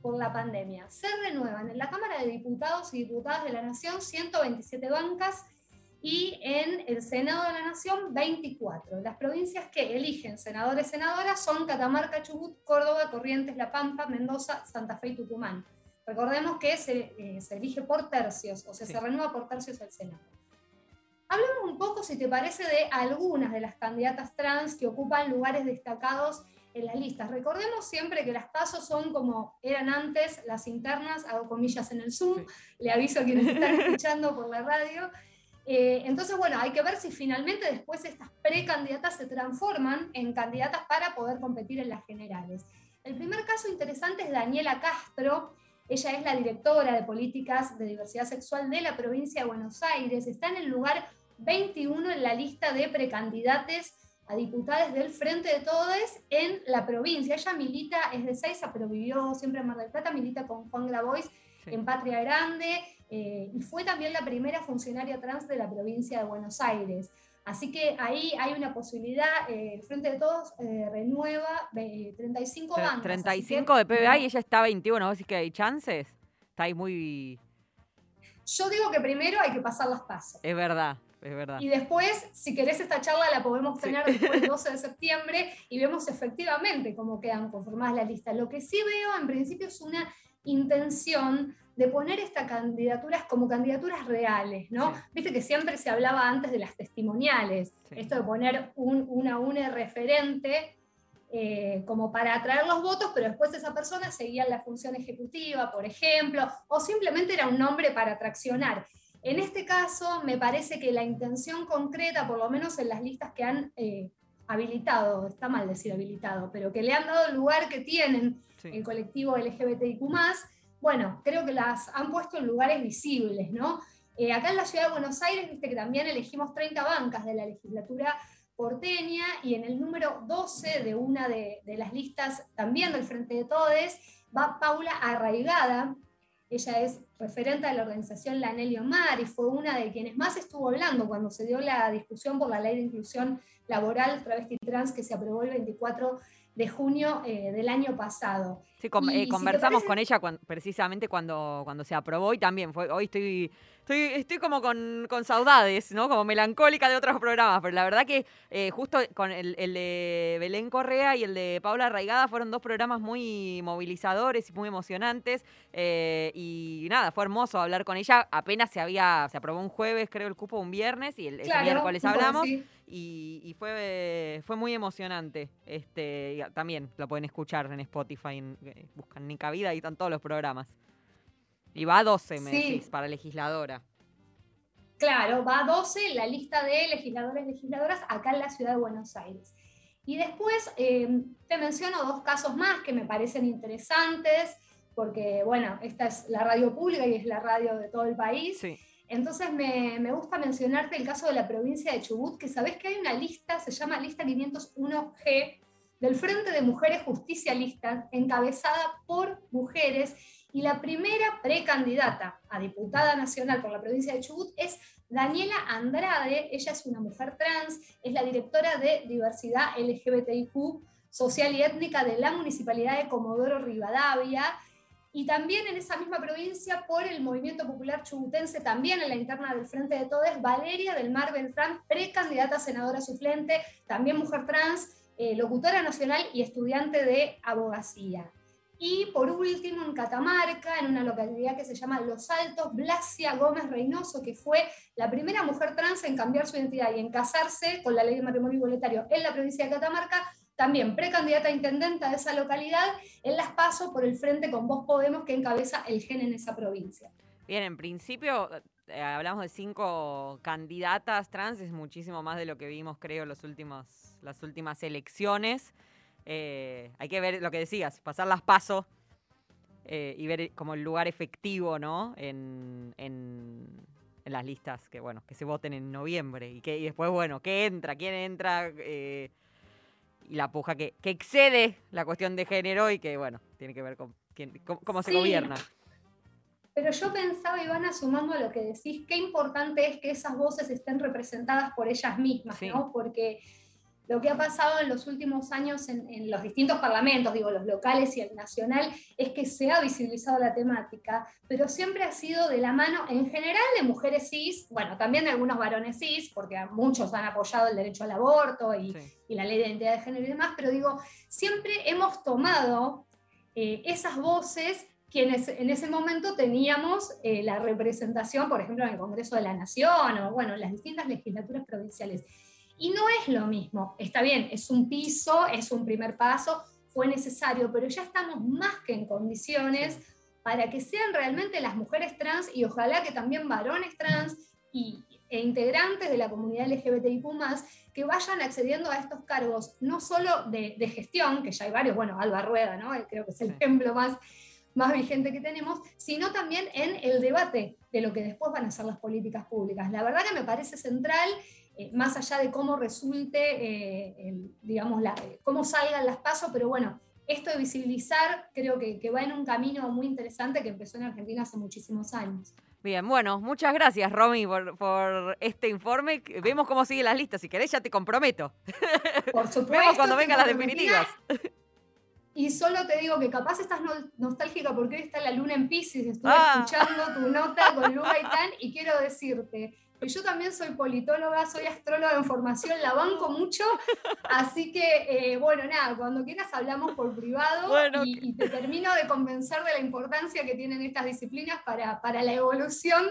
por la pandemia. Se renuevan en la Cámara de Diputados y Diputadas de la Nación 127 bancas y en el Senado de la Nación 24. Las provincias que eligen senadores y senadoras son Catamarca, Chubut, Córdoba, Corrientes, La Pampa, Mendoza, Santa Fe y Tucumán. Recordemos que se, eh, se elige por tercios, o sea, Sí. se renueva por tercios el Senado. Hablemos un poco, si te parece, de algunas de las candidatas trans que ocupan lugares destacados en las listas. Recordemos siempre que las pasos son como eran antes las internas, hago comillas en el Zoom, le aviso a quienes están escuchando por la radio. Eh, entonces, bueno, hay que ver si finalmente después estas precandidatas se transforman en candidatas para poder competir en las generales. El primer caso interesante es Daniela Castro. Ella es la directora de políticas de diversidad sexual de la provincia de Buenos Aires. Está en el lugar 21 en la lista de precandidates a diputadas del Frente de Todos en la provincia. Ella milita, es de Seiza, pero vivió siempre en Mar del Plata, milita con Juan Grabois Sí. en Patria Grande eh, y fue también la primera funcionaria trans de la provincia de Buenos Aires. Así que ahí hay una posibilidad, eh, Frente de Todos eh, renueva eh, 35 Tre- bancas. así 35 que, de PBA y ella está 21, ¿vos decís que hay chances? Está ahí muy... Yo digo que primero hay que pasar las pasos. Es verdad, es verdad. Y después, si querés esta charla, la podemos Sí. tener después del 12 de septiembre y vemos efectivamente cómo quedan conformadas las listas. Lo que sí veo en principio es una intención de poner estas candidaturas como candidaturas reales, ¿no? Sí. Viste que siempre se hablaba antes de las testimoniales, Sí. esto de poner un, una UNE referente eh, como para atraer los votos, pero después esa persona seguía en la función ejecutiva, por ejemplo, o simplemente era un nombre para atraccionar. En este caso, me parece que la intención concreta, por lo menos en las listas que han eh, habilitado, está mal decir habilitado, pero que le han dado el lugar que tienen Sí. el colectivo LGBTIQ, bueno, creo que las han puesto en lugares visibles, ¿no? Eh, acá en la ciudad de Buenos Aires, viste que también elegimos 30 bancas de la legislatura porteña y en el número 12 de una de, las listas también del Frente de Todes va Paula Arraigada. Ella es referente de la organización La Nelly Omar y fue una de quienes más estuvo hablando cuando se dio la discusión por la ley de inclusión laboral travesti trans que se aprobó el 24 de junio eh, del año pasado. Sí, con- Y eh, si conversamos parece- con ella cuan- precisamente cuando, cuando se aprobó y también fue, hoy estoy, estoy, estoy como con, con saudades, ¿no? Como melancólica de otros programas, pero la verdad que eh, justo con el, el de Belén Correa y el de Paula Arraigada fueron dos programas muy movilizadores y muy emocionantes eh, y nada, fue hermoso hablar con ella, apenas se había, se aprobó un jueves, creo el cupo un viernes y el, ese Claro, miércoles un poco hablamos así. Y, y fue, fue muy emocionante. Este, y también lo pueden escuchar en Spotify, en- eh, buscan Nica Vida y están todos los programas. Y va a 12, me Sí. decís, para legisladora. Claro, va a 12 la lista de legisladores y legisladoras acá en la ciudad de Buenos Aires. Y después eh, te menciono dos casos más que me parecen interesantes, porque bueno, esta es la radio pública y es la radio de todo el país. Sí. Entonces me, gusta mencionarte el caso de la provincia de Chubut, que sabés que hay una lista, se llama Lista 501G, del Frente de Mujeres Justicialistas, encabezada por mujeres, y la primera precandidata a diputada nacional por la provincia de Chubut es Daniela Andrade, ella es una mujer trans, es la directora de diversidad LGBTIQ social y étnica de la Municipalidad de Comodoro Rivadavia, y también en esa misma provincia, por el Movimiento Popular Chubutense, también en la interna del Frente de Todes, Valeria del Mar Beltrán, precandidata a senadora suplente, también mujer trans, eh, locutora nacional y estudiante de abogacía. Y por último, en Catamarca, en una localidad que se llama Los Altos, Blasia Gómez Reynoso, que fue la primera mujer trans en cambiar su identidad y en casarse con la ley de matrimonio igualitario en la provincia de Catamarca, también precandidata a intendenta de esa localidad, en las paso por el frente con Vos Podemos, que encabeza el GEN en esa provincia. Bien, en principio eh, hablamos de cinco candidatas trans, es muchísimo más de lo que vimos, creo, los últimos, las últimas elecciones. Eh, hay que ver lo que decías, pasar las pasos eh, y ver como el lugar efectivo, ¿no? En, en- en las listas que, bueno, que se voten en noviembre. Y, que, y después, bueno, ¿qué entra? ¿Quién entra? Y la puja que, que excede la cuestión de género y que, bueno, tiene que ver con quién- cómo, cómo se gobierna. Pero yo pensaba, Ivana, sumando a lo que decís, qué importante es que esas voces estén representadas por ellas mismas, Sí. ¿no? Porque lo que ha pasado en los últimos años en, en los distintos parlamentos, digo, los locales y el nacional, es que se ha visibilizado la temática, pero siempre ha sido de la mano, en general, de mujeres cis, bueno, también de algunos varones cis, porque muchos han apoyado el derecho al aborto y, y la ley de identidad de género y demás, pero digo, siempre hemos tomado eh, esas voces quienes en ese momento teníamos eh, la representación, por ejemplo, en el Congreso de la Nación o bueno, en las distintas legislaturas provinciales. Y no es lo mismo. Está bien, es un piso, es un primer paso, fue necesario, pero ya estamos más que en condiciones para que sean realmente las mujeres trans y ojalá que también varones trans y, e integrantes de la comunidad LGBTIQ que vayan accediendo a estos cargos, no solo de, de gestión, que ya hay varios, bueno, Alba Rueda, ¿no? creo que es el ejemplo más, más vigente que tenemos, sino también en el debate de lo que después van a ser las políticas públicas. La verdad que me parece central, eh, más allá de cómo resulte, eh, el- digamos, la- cómo salgan las pasos, pero bueno, esto de visibilizar creo que, que va en un camino muy interesante que empezó en Argentina hace muchísimos años. Bien, bueno, muchas gracias, Romy, por, por este informe. Vemos cómo siguen las listas. Si querés, ya te comprometo. Por supuesto. Vemos cuando vengan las definitivas. Y solo te digo que capaz estás no- nostálgica porque hoy está la luna en Pisces, estuve Ah. escuchando tu nota con Lu Gaitán y quiero decirte yo también soy politóloga, soy astróloga en formación, la banco mucho, así que, eh, bueno, nada, cuando quieras hablamos por privado Bueno, y, y te termino de convencer de la importancia que tienen estas disciplinas para, para la evolución,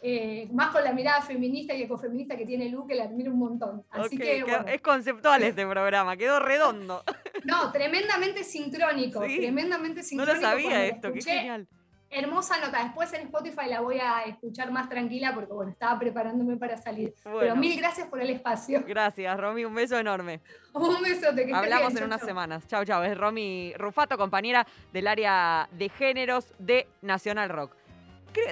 eh, más con la mirada feminista y ecofeminista que tiene Lu, que la admiro un montón. Así que, bueno, Es conceptual este programa, quedó redondo. no, tremendamente sincrónico, Sí. tremendamente No sincrónico. lo sabía esto, qué genial. Hermosa nota. Después en Spotify la voy a escuchar más tranquila porque, bueno, estaba preparándome para salir. Pero mil gracias por el espacio. Gracias, Romy, un beso enorme. Un besote. Que Hablamos bien. en Chau, unas chau. semanas. Chau, chau. Es Romy Rufato, compañera del área de géneros de Nacional Rock.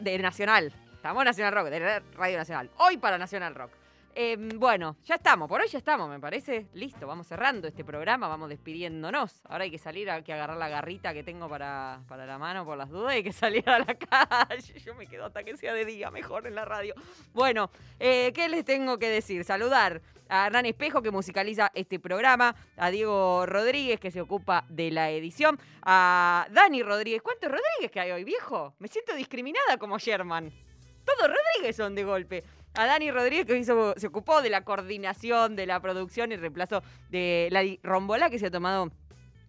De Nacional. Estamos en Nacional Rock, de Radio Nacional. Hoy para Nacional Rock. Eh, bueno, ya estamos, por hoy ya estamos, me parece. Listo, vamos cerrando este programa, vamos despidiéndonos. Ahora hay que salir, hay que agarrar la garrita que tengo para, para la mano por las dudas, hay que salir a la calle. Yo me quedo hasta que sea de día, mejor en la radio. Bueno, eh, ¿qué les tengo que decir? Saludar a Hernán Espejo, que musicaliza este programa, a Diego Rodríguez, que se ocupa de la edición, a Dani Rodríguez. ¿Cuántos Rodríguez que hay hoy, viejo? Me siento discriminada como Sherman. Todos Rodríguez son de golpe. A Dani Rodríguez, que hizo- se ocupó de la coordinación, de la producción y reemplazo de Lali Rombola, que se ha tomado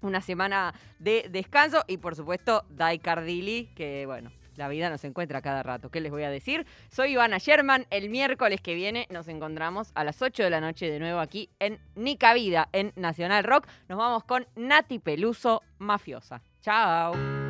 una semana de descanso. Y por supuesto, Dai Cardilli, que bueno, la vida nos encuentra cada rato. ¿Qué les voy a decir? Soy Ivana Sherman. El miércoles que viene nos encontramos a las 8 de la noche de nuevo aquí en Nica Vida, en Nacional Rock. Nos vamos con Nati Peluso, Mafiosa. Chao.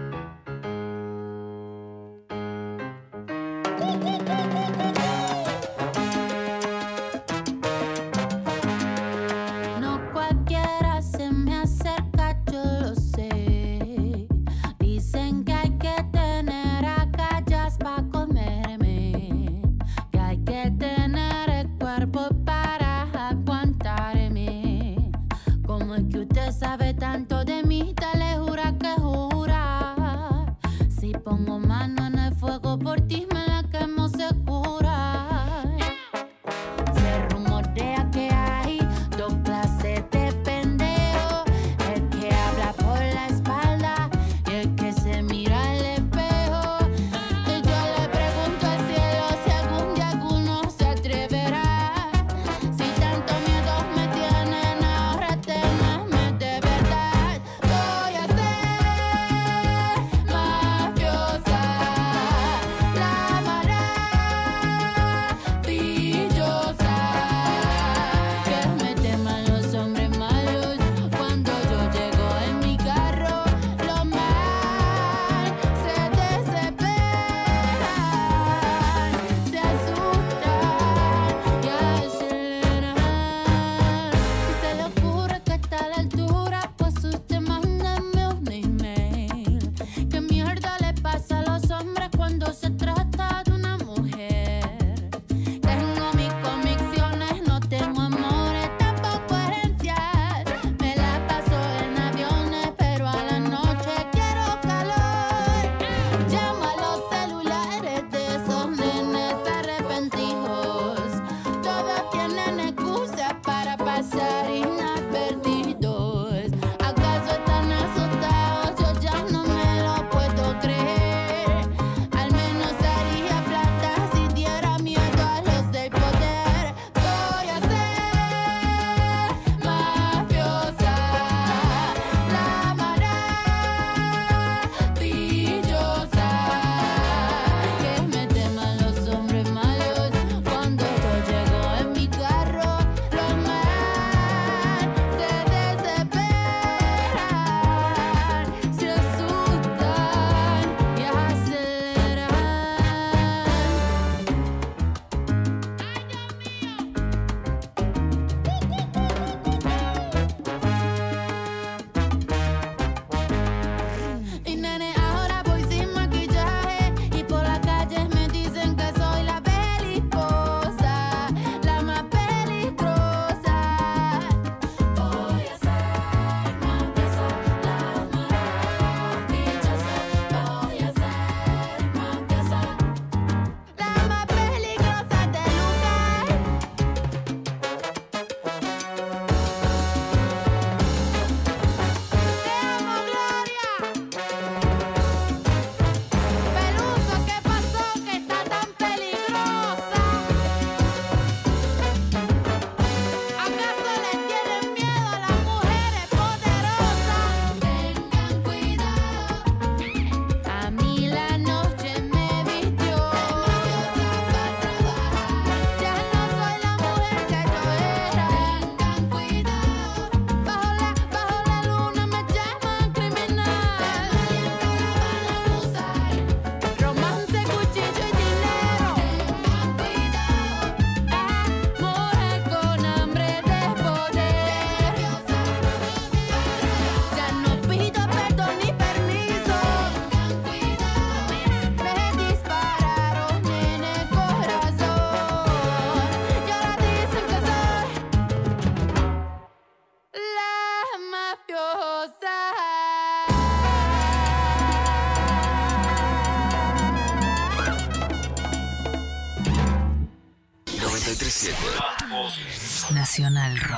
Nacional Rock.